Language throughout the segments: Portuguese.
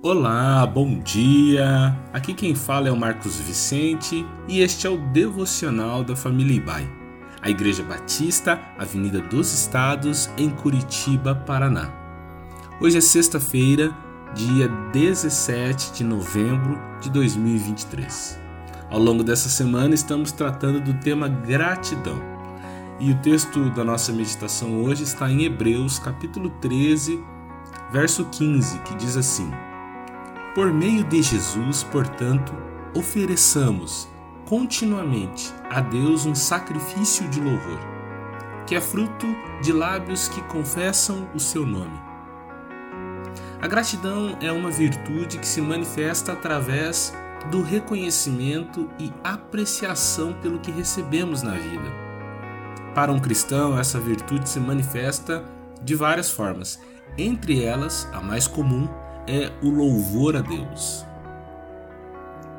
Olá, bom dia! Aqui quem fala é o Marcos Vicente e este é o devocional da família Ibai, a Igreja Batista, Avenida dos Estados, em Curitiba, Paraná. Hoje é sexta-feira, dia 17 de novembro de 2023. Ao longo dessa semana estamos tratando do tema gratidão. E o texto da nossa meditação hoje está em Hebreus, capítulo 13, verso 15, que diz assim: por meio de Jesus, portanto, ofereçamos continuamente a Deus um sacrifício de louvor, que é fruto de lábios que confessam o seu nome. A gratidão é uma virtude que se manifesta através do reconhecimento e apreciação pelo que recebemos na vida. Para um cristão, essa virtude se manifesta de várias formas, entre elas, a mais comum é o louvor a Deus.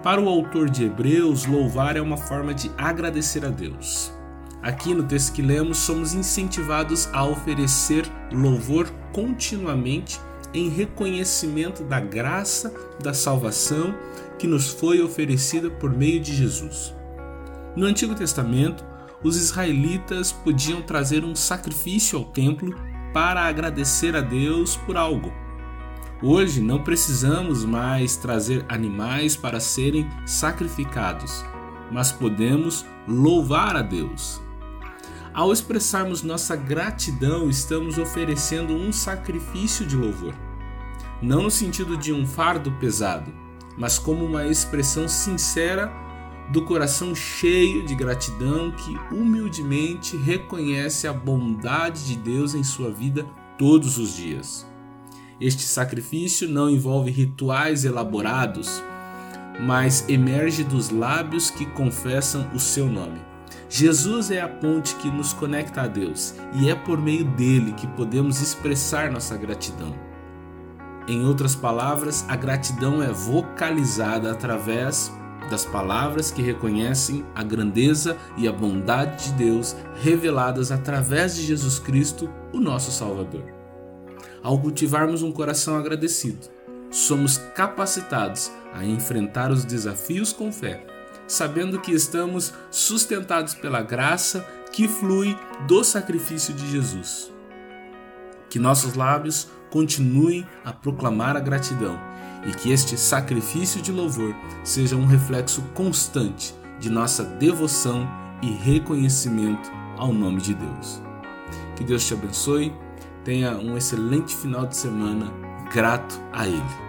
Para o autor de Hebreus, louvar é uma forma de agradecer a Deus. Aqui no texto que lemos, somos incentivados a oferecer louvor continuamente em reconhecimento da graça da salvação que nos foi oferecida por meio de Jesus. No Antigo Testamento, os israelitas podiam trazer um sacrifício ao templo para agradecer a Deus por algo. Hoje não precisamos mais trazer animais para serem sacrificados, mas podemos louvar a Deus. Ao expressarmos nossa gratidão, estamos oferecendo um sacrifício de louvor. Não no sentido de um fardo pesado, mas como uma expressão sincera do coração cheio de gratidão que humildemente reconhece a bondade de Deus em sua vida todos os dias. Este sacrifício não envolve rituais elaborados, mas emerge dos lábios que confessam o seu nome. Jesus é a ponte que nos conecta a Deus e é por meio dele que podemos expressar nossa gratidão. Em outras palavras, a gratidão é vocalizada através das palavras que reconhecem a grandeza e a bondade de Deus reveladas através de Jesus Cristo, o nosso Salvador. Ao cultivarmos um coração agradecido, somos capacitados a enfrentar os desafios com fé, sabendo que estamos sustentados pela graça que flui do sacrifício de Jesus. Que nossos lábios continuem a proclamar a gratidão e que este sacrifício de louvor seja um reflexo constante de nossa devoção e reconhecimento ao nome de Deus. Que Deus te abençoe Tenha um excelente final de semana, grato a Ele.